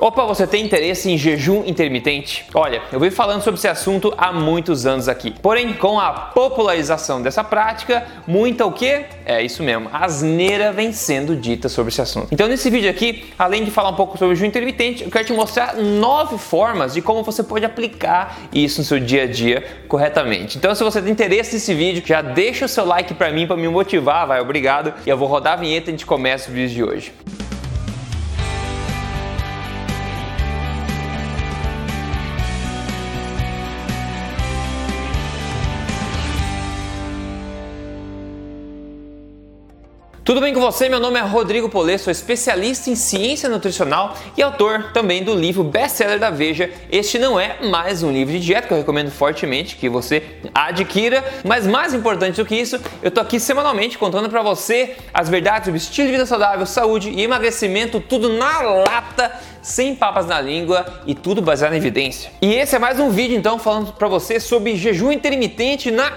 Opa, você tem interesse em jejum intermitente? Olha, eu venho falando sobre esse assunto há muitos anos aqui. Porém, com a popularização dessa prática, muita o que? É isso mesmo, asneira vem sendo dita sobre esse assunto. Então, nesse vídeo aqui, além de falar um pouco sobre o jejum intermitente, eu quero te mostrar nove formas de como você pode aplicar isso no seu dia a dia corretamente. Então, se você tem interesse nesse vídeo, já deixa o seu like para mim, para me motivar, vai, obrigado. E eu vou rodar a vinheta e a gente começa o vídeo de hoje. Tudo bem com você? Meu nome é Rodrigo Polê, sou especialista em ciência nutricional e autor também do livro best-seller da Veja. Este não é mais um livro de dieta que eu recomendo fortemente que você adquira, mas mais importante do que isso, eu tô aqui semanalmente contando para você as verdades sobre estilo de vida saudável, saúde e emagrecimento, tudo na lata sem papas na língua e tudo baseado em evidência. E esse é mais um vídeo então falando para você sobre jejum intermitente na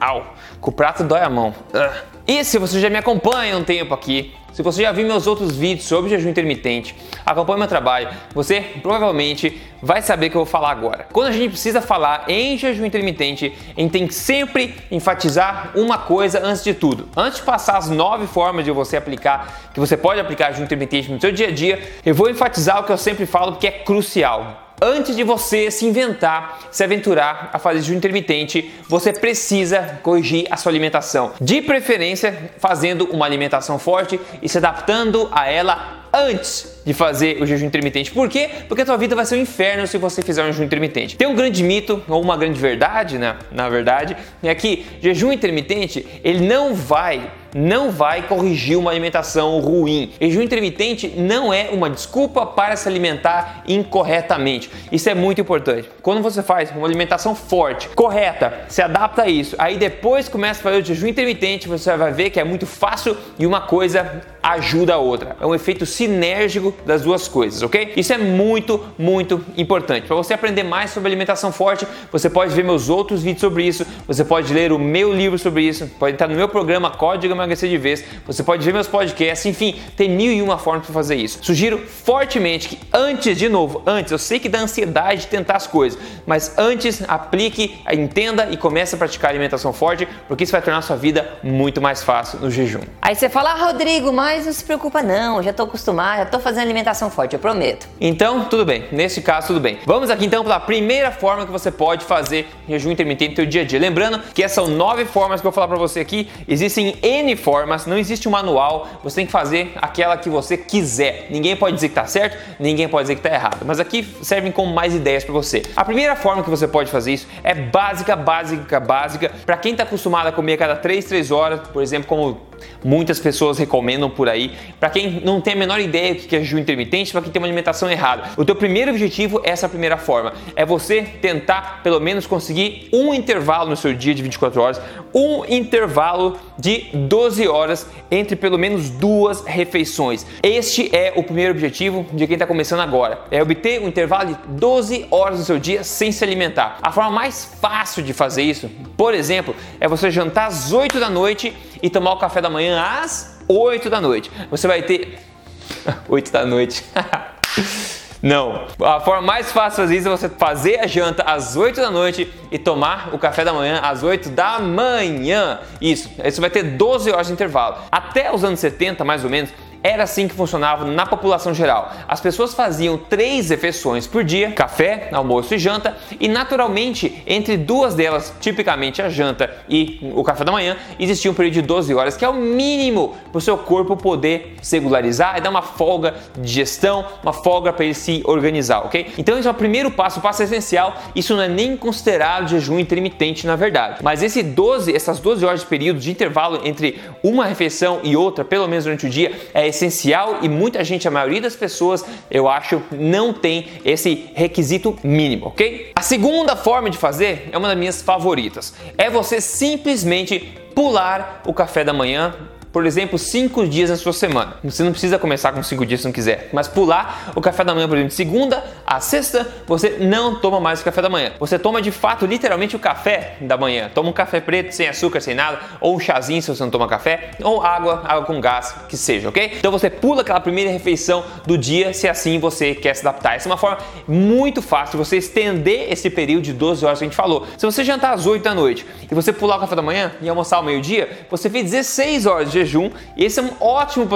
Au, com o prato dói a mão. Uh. E se você já me acompanha um tempo aqui, se você já viu meus outros vídeos sobre jejum intermitente, acompanha meu trabalho, você provavelmente vai saber o que eu vou falar agora. Quando a gente precisa falar em jejum intermitente, a gente tem que sempre enfatizar uma coisa antes de tudo. Antes de passar as nove formas de você aplicar, que você pode aplicar jejum intermitente no seu dia a dia, eu vou enfatizar o que eu sempre falo que é crucial antes de você se inventar, se aventurar a fazer jejum intermitente, você precisa corrigir a sua alimentação. De preferência, fazendo uma alimentação forte e se adaptando a ela antes de fazer o jejum intermitente. Por quê? Porque a tua vida vai ser um inferno se você fizer um jejum intermitente. Tem um grande mito ou uma grande verdade, né? Na verdade, é que jejum intermitente, ele não vai não vai corrigir uma alimentação ruim. Jejum intermitente não é uma desculpa para se alimentar incorretamente. Isso é muito importante. Quando você faz uma alimentação forte, correta, se adapta a isso, aí depois começa a fazer o jejum intermitente, você vai ver que é muito fácil e uma coisa ajuda a outra. É um efeito sinérgico das duas coisas, ok? Isso é muito, muito importante. Para você aprender mais sobre alimentação forte, você pode ver meus outros vídeos sobre isso, você pode ler o meu livro sobre isso, pode entrar no meu programa Código Emagrecer de Vez, você pode ver meus podcasts, enfim, tem mil e uma formas para fazer isso. Sugiro fortemente que antes, de novo, antes, eu sei que dá ansiedade de tentar as coisas, mas antes aplique, entenda e comece a praticar alimentação forte, porque isso vai tornar a sua vida muito mais fácil no jejum. Aí você fala, ah, Rodrigo, mas não se preocupa não, já estou acostumado, já estou fazendo alimentação forte, eu prometo. Então, tudo bem, nesse caso, tudo bem. Vamos aqui então para a primeira forma que você pode fazer jejum intermitente no seu dia a dia. Lembrando que essas são nove formas que eu vou falar para você aqui, existem N formas, não existe um manual, você tem que fazer aquela que você quiser. Ninguém pode dizer que está certo, ninguém pode dizer que está errado, mas aqui servem como mais ideias para você. A primeira forma que você pode fazer isso é básica, básica, básica, para quem está acostumado a comer a cada 3, 3 horas, por exemplo, como muitas pessoas recomendam por aí. Para quem não tem a menor ideia do que é jejum intermitente, para quem tem uma alimentação errada. O teu primeiro objetivo é essa primeira forma, é você tentar pelo menos conseguir um intervalo no seu dia de 24 horas, um intervalo de 12 horas entre pelo menos duas refeições. Este é o primeiro objetivo de quem está começando agora, é obter um intervalo de 12 horas no seu dia sem se alimentar. A forma mais fácil de fazer isso, por exemplo, é você jantar às 8 da noite e tomar o café da manhã às 8 da noite. Você vai ter 8 da noite. Não. A forma mais fácil fazer isso é você fazer a janta às 8 da noite e tomar o café da manhã às 8 da manhã. Isso. Isso vai ter 12 horas de intervalo. Até os anos 70, mais ou menos, era assim que funcionava na população geral. As pessoas faziam três refeições por dia: café, almoço e janta, e naturalmente, entre duas delas, tipicamente a janta e o café da manhã, existia um período de 12 horas, que é o mínimo para o seu corpo poder regularizar e dar uma folga de gestão, uma folga para ele se organizar, ok? Então, esse é o primeiro passo, o passo essencial. Isso não é nem considerado jejum intermitente, na verdade. Mas esse 12, essas 12 horas de período de intervalo entre uma refeição e outra, pelo menos durante o dia, é essencial e muita gente, a maioria das pessoas, eu acho, não tem esse requisito mínimo, ok? A segunda forma de fazer é uma das minhas favoritas. É você simplesmente pular o café da manhã por exemplo, cinco dias na sua semana. Você não precisa começar com cinco dias se não quiser, mas pular o café da manhã, por exemplo, de segunda a sexta, você não toma mais o café da manhã. Você toma de fato, literalmente, o café da manhã. Toma um café preto, sem açúcar, sem nada, ou um chazinho se você não toma café, ou água, água com gás, que seja, ok? Então você pula aquela primeira refeição do dia, se assim você quer se adaptar. Essa é uma forma muito fácil de você estender esse período de 12 horas que a gente falou. Se você jantar às 8 da noite e você pular o café da manhã e almoçar ao meio-dia, você fez 16 horas de jejum. Esse é um ótimo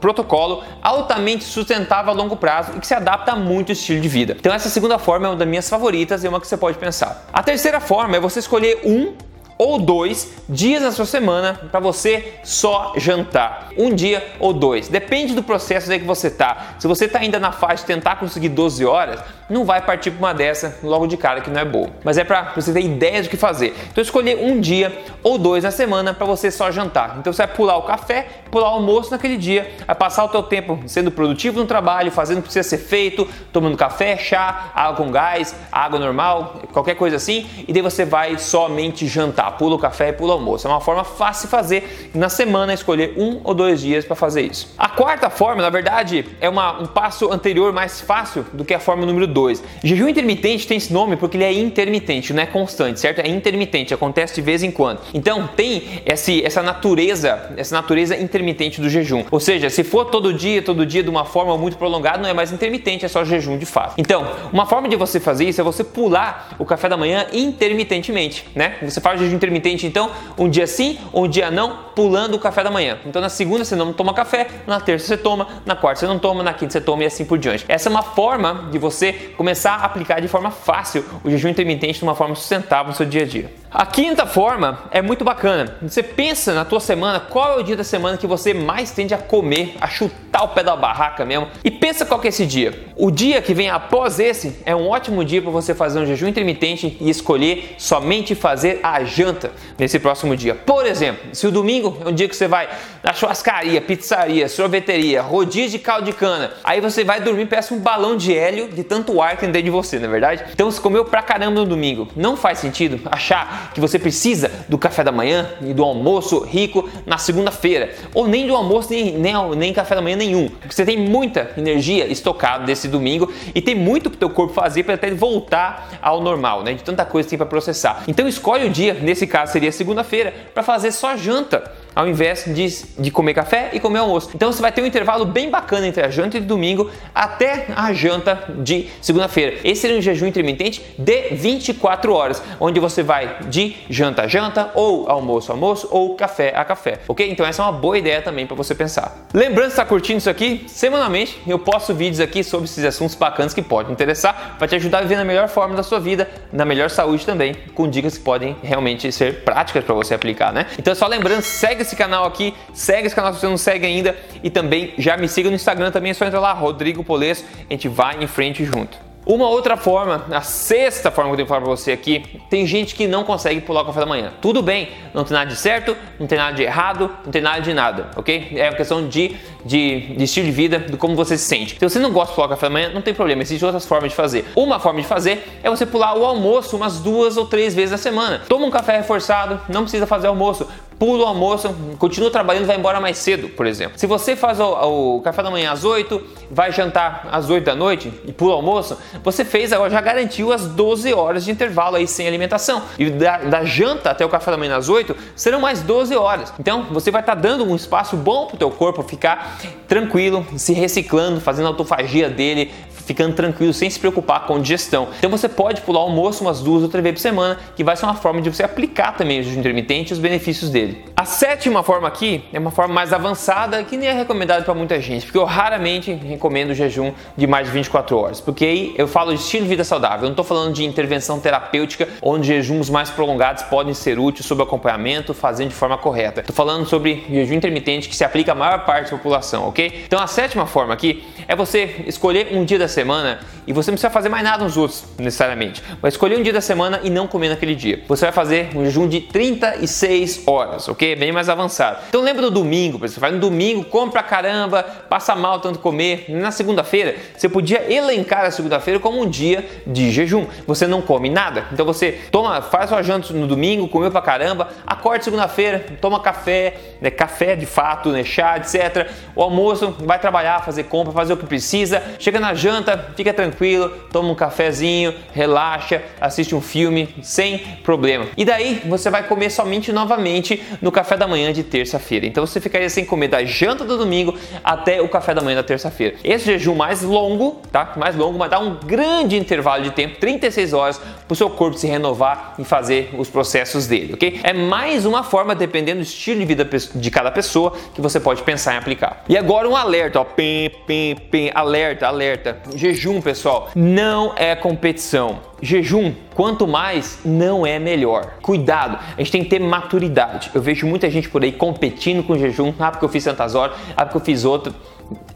protocolo, altamente sustentável a longo prazo e que se adapta a muito estilo de vida. Então essa segunda forma é uma das minhas favoritas e é uma que você pode pensar. A terceira forma é você escolher um ou dois dias na sua semana para você só jantar. Um dia ou dois. Depende do processo aí que você tá. Se você tá ainda na fase de tentar conseguir 12 horas, não vai partir para uma dessa logo de cara que não é boa. Mas é para você ter ideia do que fazer. Então escolher um dia ou dois na semana para você só jantar. Então você vai pular o café, pular o almoço naquele dia, vai passar o teu tempo sendo produtivo no trabalho, fazendo o que precisa ser feito, tomando café, chá, água com gás, água normal, qualquer coisa assim, e daí você vai somente jantar pula o café e pula o almoço. É uma forma fácil de fazer na semana escolher um ou dois dias para fazer isso. A quarta forma, na verdade, é uma, um passo anterior mais fácil do que a forma número 2. Jejum intermitente tem esse nome porque ele é intermitente, não é constante, certo? É intermitente, acontece de vez em quando. Então tem esse, essa natureza, essa natureza intermitente do jejum. Ou seja, se for todo dia, todo dia de uma forma muito prolongada, não é mais intermitente, é só jejum de fato. Então, uma forma de você fazer isso é você pular o café da manhã intermitentemente, né? Você faz jejum intermitente, então, um dia sim, um dia não, pulando o café da manhã. Então, na segunda você não toma café, na terça você toma, na quarta você não toma, na quinta você toma e assim por diante. Essa é uma forma de você começar a aplicar de forma fácil o jejum intermitente de uma forma sustentável no seu dia a dia. A quinta forma é muito bacana. Você pensa na tua semana, qual é o dia da semana que você mais tende a comer, a chutar o pé da barraca mesmo? E pensa qual que é esse dia. O dia que vem após esse é um ótimo dia para você fazer um jejum intermitente e escolher somente fazer a janta nesse próximo dia. Por exemplo, se o domingo é um dia que você vai na churrascaria, pizzaria, sorveteria, rodízio de caldo de cana, aí você vai dormir parece um balão de hélio de tanto ar que tem dentro de você, não é verdade? Então você comeu pra caramba no domingo. Não faz sentido achar que você precisa do café da manhã e do almoço rico na segunda-feira, ou nem do almoço nem, nem, nem café da manhã nenhum, porque você tem muita energia estocada desse domingo e tem muito para o teu corpo fazer para até voltar ao normal, né? De tanta coisa que tem para processar. Então escolhe o dia, nesse caso seria segunda-feira, para fazer só janta ao invés de, de comer café e comer almoço. Então você vai ter um intervalo bem bacana entre a janta de domingo até a janta de segunda-feira. Esse seria um jejum intermitente de 24 horas, onde você vai de janta a janta, ou almoço a almoço, ou café a café, ok? Então essa é uma boa ideia também para você pensar. Lembrando está curtindo isso aqui, semanalmente eu posto vídeos aqui sobre esses assuntos bacanas que podem interessar para te ajudar a viver na melhor forma da sua vida, na melhor saúde também, com dicas que podem realmente ser práticas para você aplicar, né? Então só lembrando, segue esse canal aqui, segue esse canal se você não segue ainda e também já me siga no Instagram também, é só entrar lá, Rodrigo Polesso, a gente vai em frente junto. Uma outra forma, a sexta forma que eu tenho que falar pra você aqui, tem gente que não consegue pular o café da manhã. Tudo bem, não tem nada de certo, não tem nada de errado, não tem nada de nada, ok? É uma questão de, de, de estilo de vida, de como você se sente. Se você não gosta de pular o café da manhã, não tem problema, existem outras formas de fazer. Uma forma de fazer é você pular o almoço umas duas ou três vezes na semana. Toma um café reforçado, não precisa fazer almoço pula o almoço, continua trabalhando vai embora mais cedo, por exemplo. Se você faz o, o, café da manhã às 8, vai jantar às 8 da noite e pula o almoço, você fez agora, já garantiu as 12 horas de intervalo aí sem alimentação. E da, da janta até o café da manhã às 8 serão mais 12 horas. Então você vai estar tá dando um espaço bom para o teu corpo ficar tranquilo, se reciclando, fazendo a autofagia dele, ficando tranquilo, sem se preocupar com digestão. Então você pode pular o almoço umas duas ou três vezes por semana, que vai ser uma forma de você aplicar também o jejum intermitente e os benefícios dele. A sétima forma aqui é uma forma mais avançada que nem é recomendada para muita gente, porque eu raramente recomendo jejum de mais de 24 horas, porque aí eu falo de estilo de vida saudável, eu não estou falando de intervenção terapêutica, onde jejuns mais prolongados podem ser úteis sob acompanhamento, fazendo de forma correta. Estou falando sobre jejum intermitente que se aplica à maior parte da população, ok? Então a sétima forma aqui é você escolher um dia da semana e você não precisa fazer mais nada nos outros necessariamente. Vai escolher um dia da semana e não comer naquele dia. Você vai fazer um jejum de 36 horas, ok? Bem mais avançado. Então lembra do domingo, você vai no domingo, come pra caramba, passa mal tanto comer. Na segunda-feira, você podia elencar a segunda-feira como um dia de jejum. Você não come nada. Então você toma, faz sua janta no domingo, comeu pra caramba, acorda segunda-feira, toma café, né, café de fato, né, chá, etc. O almoço, vai trabalhar, fazer compra, fazer o que precisa. Chega na janta, fica tranquilo, toma um cafezinho, relaxa, assiste um filme sem problema. E daí você vai comer somente novamente no café da manhã de terça-feira. Então você ficaria sem comer da janta do domingo até o café da manhã da terça-feira. Esse jejum mais longo, tá? Mais longo, mas dá um grande intervalo de tempo, 36 horas, para o seu corpo se renovar e fazer os processos dele, ok? É mais uma forma, dependendo do estilo de vida de cada pessoa, que você pode pensar em aplicar. E agora um alerta, ó, pim, pim, pim, alerta, alerta. Jejum, pessoal, não é competição. Jejum, quanto mais, não é melhor. Cuidado, a gente tem que ter maturidade. Eu vejo muita gente por aí competindo com jejum. Ah, porque eu fiz tantas horas, ah, porque eu fiz outra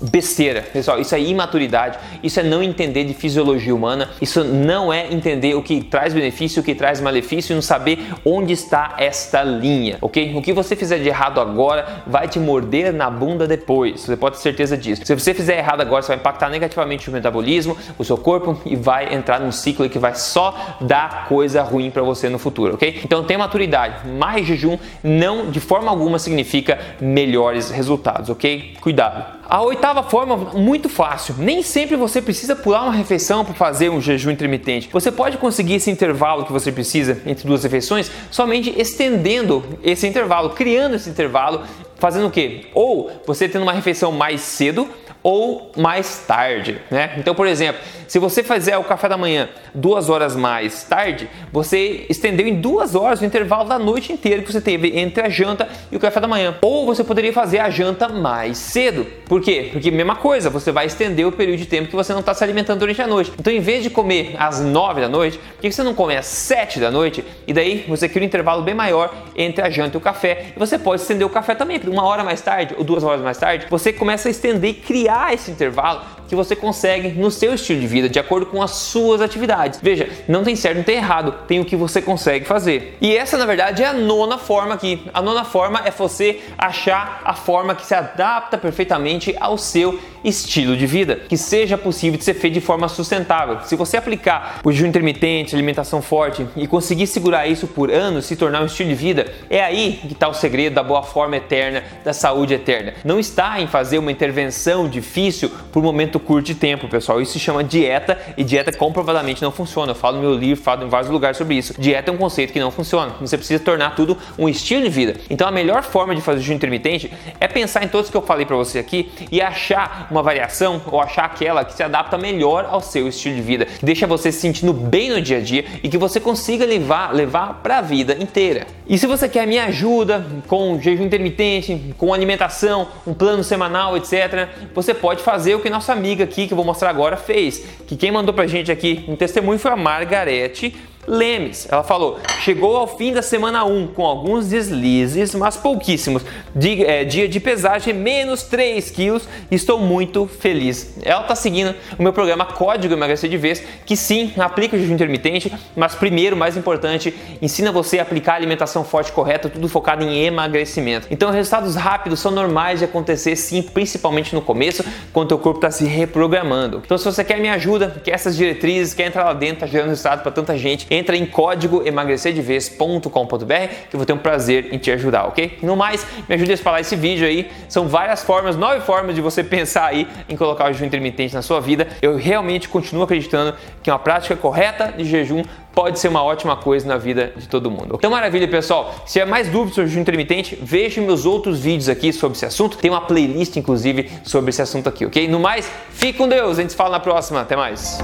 besteira, pessoal. Isso é imaturidade, isso é não entender de fisiologia humana, isso não é entender o que traz benefício, o que traz malefício e não saber onde está esta linha, ok? O que você fizer de errado agora vai te morder na bunda depois, você pode ter certeza disso. Se você fizer errado agora, você vai impactar negativamente o metabolismo, o seu corpo e vai entrar num ciclo que vai só dar coisa ruim para você no futuro, ok? Então tenha maturidade, mais jejum não de forma alguma significa melhores resultados, ok? Cuidado. A oitava forma, muito fácil. Nem sempre você precisa pular uma refeição para fazer um jejum intermitente. Você pode conseguir esse intervalo que você precisa entre duas refeições somente estendendo esse intervalo, criando esse intervalo, fazendo o quê? Ou você tendo uma refeição mais cedo ou mais tarde, né? Então, por exemplo, se você fizer o café da manhã duas horas mais tarde, você estendeu em duas horas o intervalo da noite inteira que você teve entre a janta e o café da manhã. Ou você poderia fazer a janta mais cedo. Por quê? Porque mesma coisa, você vai estender o período de tempo que você não está se alimentando durante a noite. Então, em vez de comer às nove da noite, por que você não come às sete da noite? E daí você cria um intervalo bem maior entre a janta e o café. E você pode estender o café também, uma hora mais tarde ou duas horas mais tarde, você começa a estender e criar esse intervalo que você consegue no seu estilo de vida, de acordo com as suas atividades. Veja, não tem certo, não tem errado, tem o que você consegue fazer. E essa, na verdade, é a nona forma aqui. A nona forma é você achar a forma que se adapta perfeitamente ao seu estilo de vida, que seja possível de ser feito de forma sustentável. Se você aplicar o jejum intermitente, alimentação forte e conseguir segurar isso por anos, se tornar um estilo de vida, é aí que está o segredo da boa forma eterna, da saúde eterna. Não está em fazer uma intervenção difícil por um momento curto de tempo, pessoal. Isso se chama dieta e dieta comprovadamente não funciona. Eu falo no meu livro, falo em vários lugares sobre isso. Dieta é um conceito que não funciona. Você precisa tornar tudo um estilo de vida. Então a melhor forma de fazer jejum intermitente é pensar em todos que eu falei para você aqui e achar uma variação ou achar aquela que se adapta melhor ao seu estilo de vida, que deixa você se sentindo bem no dia a dia e que você consiga levar levar para a vida inteira. E se você quer minha ajuda com jejum intermitente, com alimentação, um plano semanal, etc, você pode fazer o que nossa amiga aqui que eu vou mostrar agora fez. Que quem mandou pra gente aqui um testemunho foi a Margarete Lemes. Ela falou: chegou ao fim da semana 1 com alguns deslizes, mas pouquíssimos. Dia, é, dia de pesagem, menos 3 quilos. Estou muito feliz. Ela está seguindo o meu programa Código Emagrecer de Vez, que sim, aplica o jejum intermitente, mas primeiro, mais importante, ensina você a aplicar a alimentação forte correta, tudo focado em emagrecimento. Então, resultados rápidos são normais de acontecer, sim, principalmente no começo, quando o corpo está se reprogramando. Então, se você quer me ajuda, quer essas diretrizes, quer entrar lá dentro, tá gerando resultado para tanta gente, entra em código emagrecerdevez.com.br que eu vou ter um prazer em te ajudar, ok? No mais, me ajude a espalhar esse vídeo aí. São várias formas, nove formas de você pensar aí em colocar o jejum intermitente na sua vida. Eu realmente continuo acreditando que uma prática correta de jejum pode ser uma ótima coisa na vida de todo mundo. Então, maravilha, pessoal. Se tiver mais dúvidas sobre jejum intermitente, veja meus outros vídeos aqui sobre esse assunto. Tem uma playlist, inclusive, sobre esse assunto aqui, ok? No mais, fique com Deus. A gente se fala na próxima. Até mais.